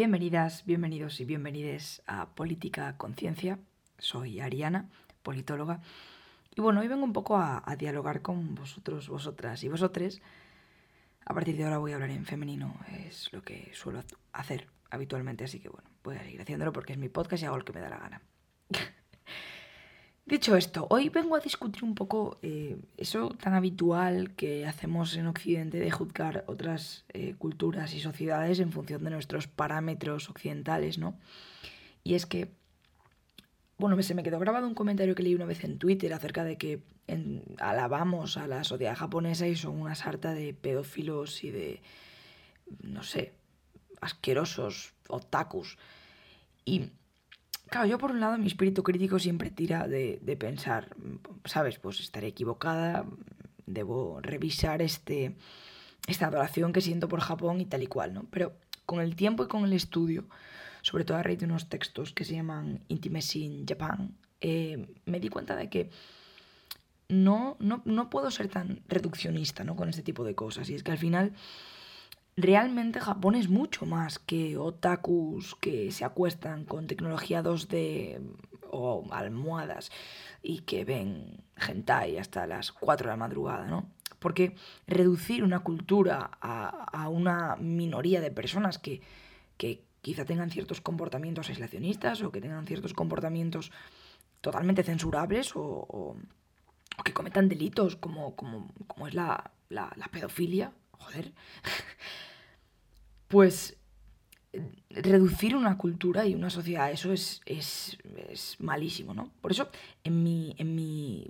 Bienvenidas, bienvenidos y bienvenides a Política Conciencia. Soy Ariana, politóloga. Y bueno, hoy vengo un poco a, dialogar con vosotros, vosotras y vosotres. A partir de ahora voy a hablar en femenino, es lo que suelo hacer habitualmente, así que bueno, voy a seguir haciéndolo porque es mi podcast y hago lo que me da la gana. Dicho esto, hoy vengo a discutir un poco eh, eso tan habitual que hacemos en Occidente de juzgar otras eh, culturas y sociedades en función de nuestros parámetros occidentales, ¿no? Y es que, bueno, se me quedó grabado un comentario que leí una vez en Twitter acerca de que alabamos a la sociedad japonesa y son una sarta de pedófilos y de, no sé, asquerosos otakus. Y Claro, yo por un lado mi espíritu crítico siempre tira de, pensar, ¿sabes? Pues estaré equivocada, debo revisar este, esta adoración que siento por Japón y tal y cual, ¿no? Pero con el tiempo y con el estudio, sobre todo a raíz de unos textos que se llaman Intimacy in Japan, eh, me di cuenta de que no, no, no puedo ser tan reduccionista ¿no? con este tipo de cosas. Y es que al final realmente Japón es mucho más que otakus que se acuestan con tecnología 2D o almohadas y que ven hentai hasta las 4 de la madrugada, ¿no? Porque reducir una cultura a, una minoría de personas que, que quizá tengan ciertos comportamientos aislacionistas o que tengan ciertos comportamientos totalmente censurables o, que cometan delitos como, como, como es la, la, la pedofilia, joder, pues reducir una cultura y una sociedad eso es, es, malísimo, ¿no? Por eso, en mi, en mi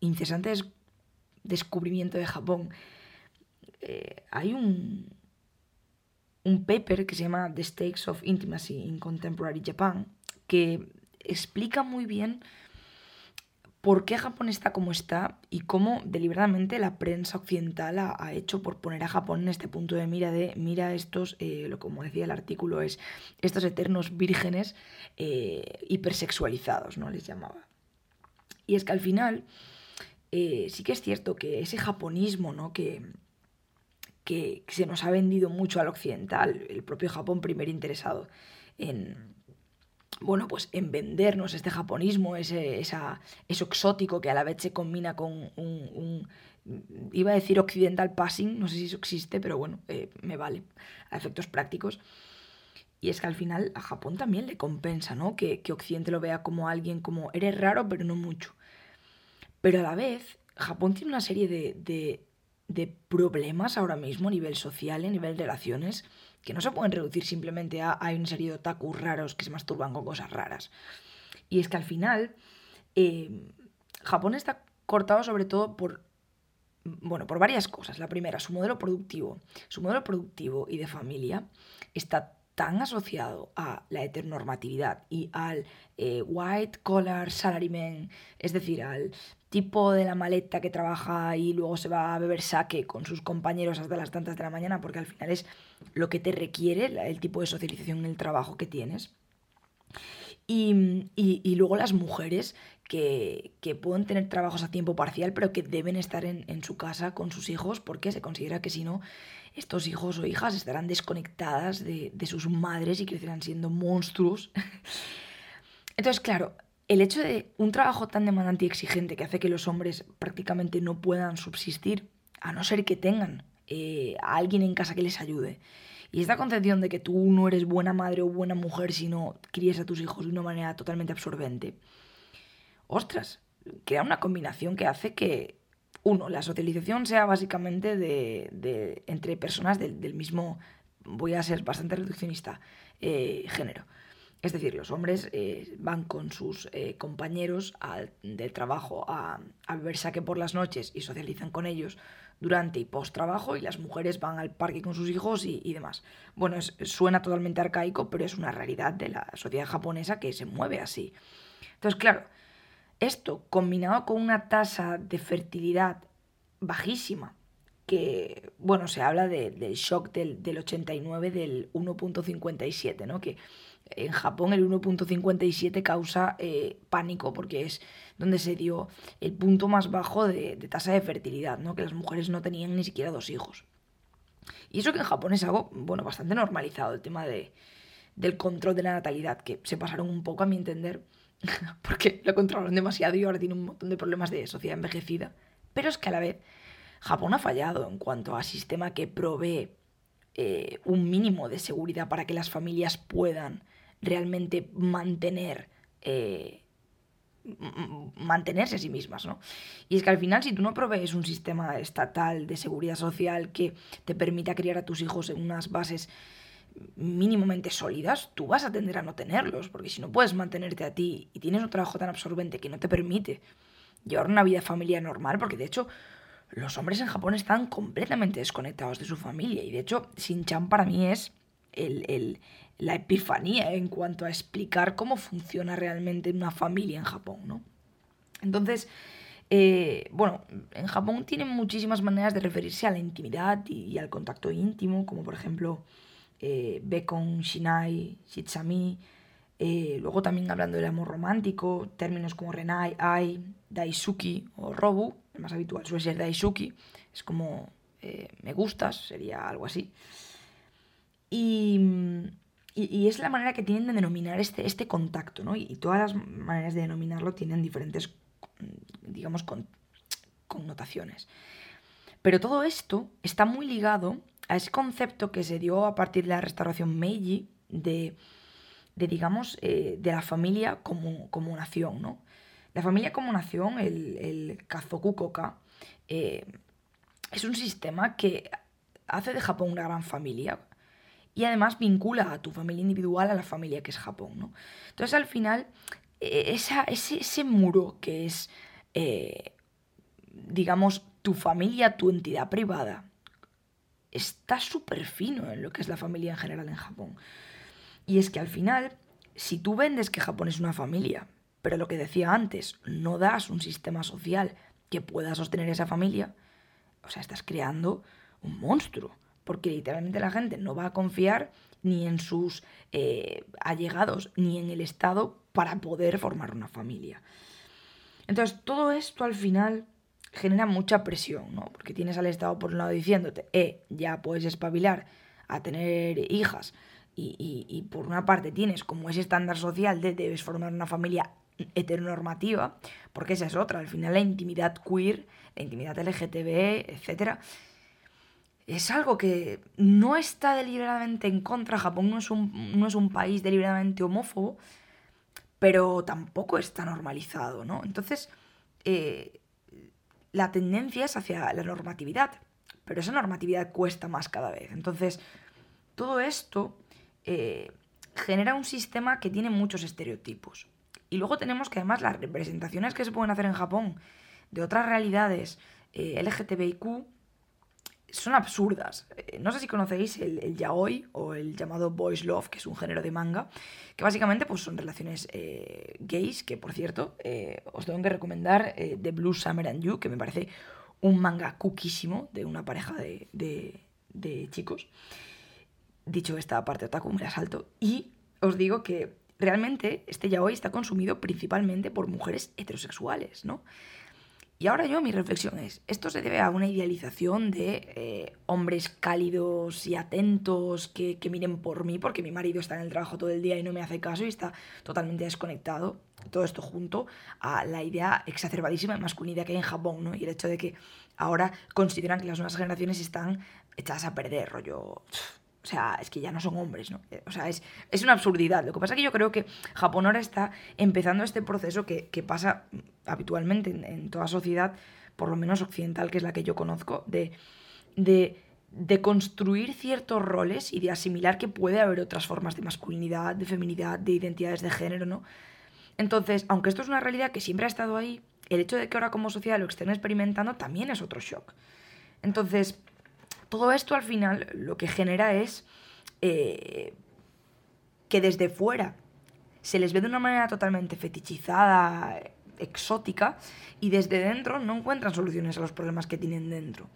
incesante descubrimiento de Japón, eh, hay un, un paper que se llama The Stakes of Intimacy in Contemporary Japan, que explica muy bien por qué Japón está como está y cómo deliberadamente la prensa occidental ha, hecho por poner a Japón en este punto de mira de, mira estos, eh, lo como decía el artículo, es estos eternos vírgenes eh, hipersexualizados, ¿no? Les llamaba. Y es que al final eh, sí que es cierto que ese japonismo, ¿no? Que, que se nos ha vendido mucho al occidental, el propio Japón primer interesado en bueno, pues en vendernos este japonismo, ese, esa, eso exótico que a la vez se combina con un, iba a decir occidental passing, no sé si eso existe, pero bueno, eh, me vale, a efectos prácticos. Y es que al final a Japón también le compensa, ¿no? Que, que Occidente lo vea como alguien como, eres raro, pero no mucho. Pero a la vez, Japón tiene una serie de, de, de problemas ahora mismo a nivel social, a nivel de relaciones, que no se pueden reducir simplemente a hay una serie de otakus raros que se masturban con cosas raras. Y es que al final eh, Japón está cortado sobre todo por, bueno, por varias cosas. La primera, su modelo productivo. Su modelo productivo y de familia está tan asociado a la heteronormatividad y al eh, white collar salaryman, es decir, al tipo de la maleta que trabaja y luego se va a beber saque con sus compañeros hasta las tantas de la mañana, porque al final es lo que te requiere el tipo de socialización en el trabajo que tienes. Y, luego las mujeres que, pueden tener trabajos a tiempo parcial, pero que deben estar en, en su casa con sus hijos, porque se considera que si no estos hijos o hijas estarán desconectadas de, sus madres y crecerán siendo monstruos. Entonces, claro, el hecho de un trabajo tan demandante y exigente que hace que los hombres prácticamente no puedan subsistir, a no ser que tengan eh, a alguien en casa que les ayude. Y esta concepción de que tú no eres buena madre o buena mujer si no crías a tus hijos de una manera totalmente absorbente. Ostras, crea una combinación que hace que uno, la socialización sea básicamente de, entre personas del, mismo, voy a ser bastante reduccionista, eh, género. Es decir, los hombres eh, van con sus eh, compañeros del trabajo a, a, beber saque por las noches y socializan con ellos durante y post trabajo y las mujeres van al parque con sus hijos y, demás. Bueno, suena totalmente arcaico, pero es una realidad de la sociedad japonesa que se mueve así. Entonces, claro, esto, combinado con una tasa de fertilidad bajísima, que, bueno, se habla del shock del, 89 del 1.57, ¿no? Que en Japón el 1.57 causa eh, pánico porque es donde se dio el punto más bajo de, tasa de fertilidad, ¿no? Que las mujeres no tenían ni siquiera dos hijos. Y eso que en Japón es algo, bueno, bastante normalizado, el tema de, del control de la natalidad, que se pasaron un poco a mi entender, porque lo controlaron demasiado y ahora tiene un montón de problemas de sociedad envejecida. Pero es que a la vez Japón ha fallado en cuanto a sistema que provee eh, un mínimo de seguridad para que las familias puedan realmente mantener eh, mantenerse a sí mismas, ¿no? Y es que al final, si tú no provees un sistema estatal de seguridad social que te permita criar a tus hijos en unas bases mínimamente sólidas, tú vas a tender a no tenerlos, porque si no puedes mantenerte a ti y tienes un trabajo tan absorbente que no te permite llevar una vida familiar normal, porque de hecho los hombres en Japón están completamente desconectados de su familia, y de hecho Shin-chan para mí es el, la epifanía en cuanto a explicar cómo funciona realmente una familia en Japón, ¿no? Entonces, eh, bueno, en Japón tienen muchísimas maneras de referirse a la intimidad y, al contacto íntimo, como por ejemplo eh, Bekon, Shinai, Shitsami. Eh, luego también hablando del amor romántico, términos como Renai, Ai, Daisuki o Robu, el más habitual suele ser Daisuki, es como me gustas, sería algo así. Y, y, es la manera que tienen de denominar este, este contacto, ¿no? Y, todas las maneras de denominarlo tienen diferentes, digamos, connotaciones. Pero todo esto está muy ligado a ese concepto que se dio a partir de la restauración Meiji de, de digamos, eh, de la familia como, como nación, ¿no? La familia como nación, el, el Kazoku Koka, eh, es un sistema que hace de Japón una gran familia, y además vincula a tu familia individual a la familia que es Japón, ¿no? Entonces al final, e, esa, ese, muro que es, eh, digamos, tu familia, tu entidad privada, está súper fino en lo que es la familia en general en Japón. Y es que al final, si tú vendes que Japón es una familia, pero lo que decía antes, no das un sistema social que pueda sostener esa familia, o sea, estás creando un monstruo porque literalmente la gente no va a confiar ni en sus eh, allegados ni en el Estado para poder formar una familia. Entonces, todo esto al final genera mucha presión, ¿no? Porque tienes al Estado por un lado diciéndote, eh, ya puedes espabilar a tener hijas, y, y por una parte tienes como ese estándar social de debes formar una familia heteronormativa, porque esa es otra, al final la intimidad queer, la intimidad LGTB, etcétera, es algo que no está deliberadamente en contra. Japón no es un, no es un país deliberadamente homófobo, pero tampoco está normalizado, ¿no? Entonces, eh, la tendencia es hacia la normatividad, pero esa normatividad cuesta más cada vez. Entonces, todo esto eh, genera un sistema que tiene muchos estereotipos. Y luego tenemos que además las representaciones que se pueden hacer en Japón de otras realidades eh, LGTBIQ son absurdas. Eh, no sé si conocéis el, yaoi o el llamado boys love, que es un género de manga, que básicamente pues, son relaciones eh, gays, que por cierto eh, os tengo que recomendar The Blue Summer and You, que me parece un manga cuquísimo de una pareja de, de chicos. Dicho esta parte otaku, me la salto. Y os digo que realmente este yaoi está consumido principalmente por mujeres heterosexuales, ¿no? Y ahora yo mi reflexión es, esto se debe a una idealización de eh, hombres cálidos y atentos que, miren por mí porque mi marido está en el trabajo todo el día y no me hace caso y está totalmente desconectado. Todo esto junto a la idea exacerbadísima de masculinidad que hay en Japón, ¿no? Y el hecho de que ahora consideran que las nuevas generaciones están echadas a perder, rollo... O sea, es que ya no son hombres, ¿no? O sea, es, es una absurdidad. Lo que pasa es que yo creo que Japón ahora está empezando este proceso que, pasa habitualmente en, toda sociedad, por lo menos occidental, que es la que yo conozco, de, de, de construir ciertos roles y de asimilar que puede haber otras formas de masculinidad, de feminidad, de identidades de género, ¿no? Entonces, aunque esto es una realidad que siempre ha estado ahí, el hecho de que ahora como sociedad lo estén experimentando también es otro shock. Entonces, todo esto al final lo que genera es eh, que desde fuera se les ve de una manera totalmente fetichizada, exótica, y desde dentro no encuentran soluciones a los problemas que tienen dentro.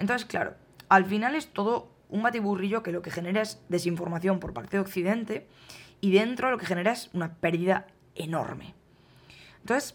Entonces, claro, al final es todo un batiburrillo que lo que genera es desinformación por parte de Occidente y dentro lo que genera es una pérdida enorme. Entonces,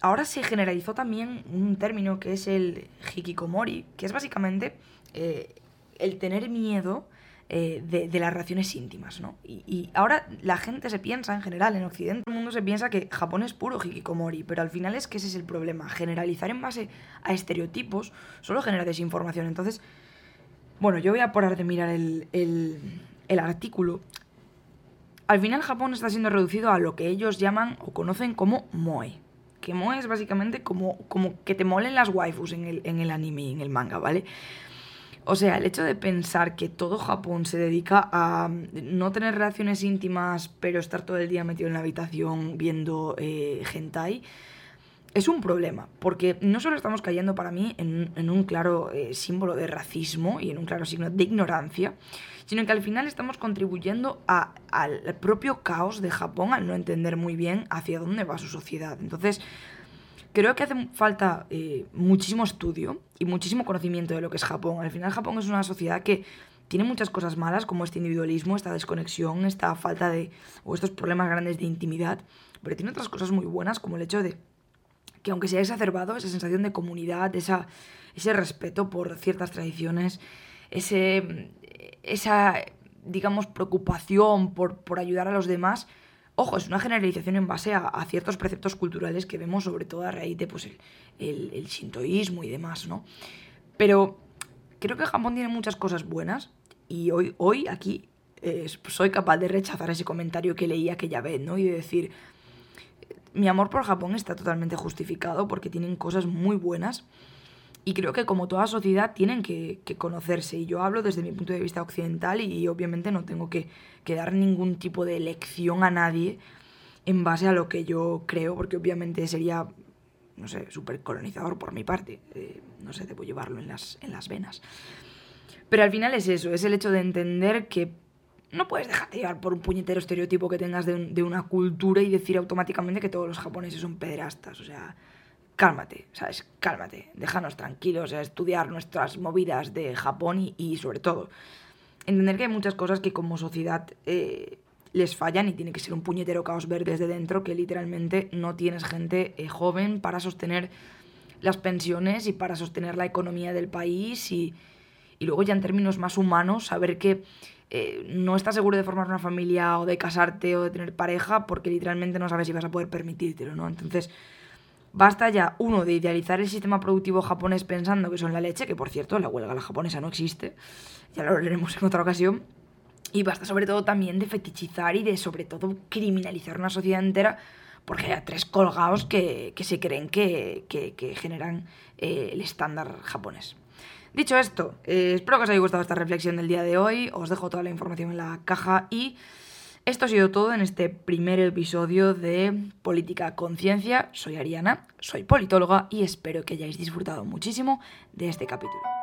ahora se generalizó también un término que es el hikikomori, que es básicamente eh, el tener miedo eh, de, las relaciones íntimas, ¿no? Y, ahora la gente se piensa, en general, en Occidente, el mundo se piensa que Japón es puro hikikomori, pero al final es que ese es el problema. Generalizar en base a estereotipos solo genera desinformación. Entonces, bueno, yo voy a parar de mirar el, el artículo. Al final Japón está siendo reducido a lo que ellos llaman o conocen como moe. Es básicamente como, como que te molen las waifus en el, en el anime y en el manga, ¿vale? O sea, el hecho de pensar que todo Japón se dedica a no tener relaciones íntimas, pero estar todo el día metido en la habitación viendo eh, hentai, es un problema. Porque no solo estamos cayendo para mí en, un claro eh, símbolo de racismo y en un claro signo de ignorancia, sino que al final estamos contribuyendo al propio caos de Japón al no entender muy bien hacia dónde va su sociedad. Entonces, creo que hace falta eh, muchísimo estudio y muchísimo conocimiento de lo que es Japón. Al final Japón es una sociedad que tiene muchas cosas malas, como este individualismo, esta desconexión, esta falta de... o estos problemas grandes de intimidad, pero tiene otras cosas muy buenas, como el hecho de que aunque se haya exacerbado, esa sensación de comunidad, esa, ese respeto por ciertas tradiciones, ese, esa, digamos, preocupación por, por ayudar a los demás, Ojo, es una generalización en base a, ciertos preceptos culturales que vemos sobre todo a raíz de pues, el, el, shintoísmo y demás, ¿no? Pero creo que Japón tiene muchas cosas buenas y hoy, hoy aquí eh, soy capaz de rechazar ese comentario que leí aquella vez, ¿no? Y de decir, mi amor por Japón está totalmente justificado porque tienen cosas muy buenas y creo que como toda sociedad tienen que, conocerse. Y yo hablo desde mi punto de vista occidental y, obviamente no tengo que, dar ningún tipo de lección a nadie en base a lo que yo creo, porque obviamente sería, no sé, súper colonizador por mi parte. Eh, no sé, debo llevarlo en las, en las venas. Pero al final es eso, es el hecho de entender que no puedes dejarte llevar por un puñetero estereotipo que tengas de, una cultura y decir automáticamente que todos los japoneses son pederastas. O sea, cálmate, ¿sabes? Cálmate, déjanos tranquilos a estudiar nuestras movidas de Japón y, sobre todo entender que hay muchas cosas que como sociedad eh, les fallan y tiene que ser un puñetero caos ver desde dentro que literalmente no tienes gente eh, joven para sostener las pensiones y para sostener la economía del país y, luego ya en términos más humanos saber que eh, no estás seguro de formar una familia o de casarte o de tener pareja porque literalmente no sabes si vas a poder permitírtelo, ¿no? Entonces Basta ya, uno, de idealizar el sistema productivo japonés pensando que son la leche, que por cierto, la huelga la japonesa no existe, ya lo veremos en otra ocasión. Y basta sobre todo también de fetichizar y de sobre todo criminalizar una sociedad entera porque hay tres colgados que, se creen que, generan eh, el estándar japonés. Dicho esto, eh, espero que os haya gustado esta reflexión del día de hoy. Os dejo toda la información en la caja y esto ha sido todo en este primer episodio de Política Conciencia. Soy Ariana, soy politóloga y espero que hayáis disfrutado muchísimo de este capítulo.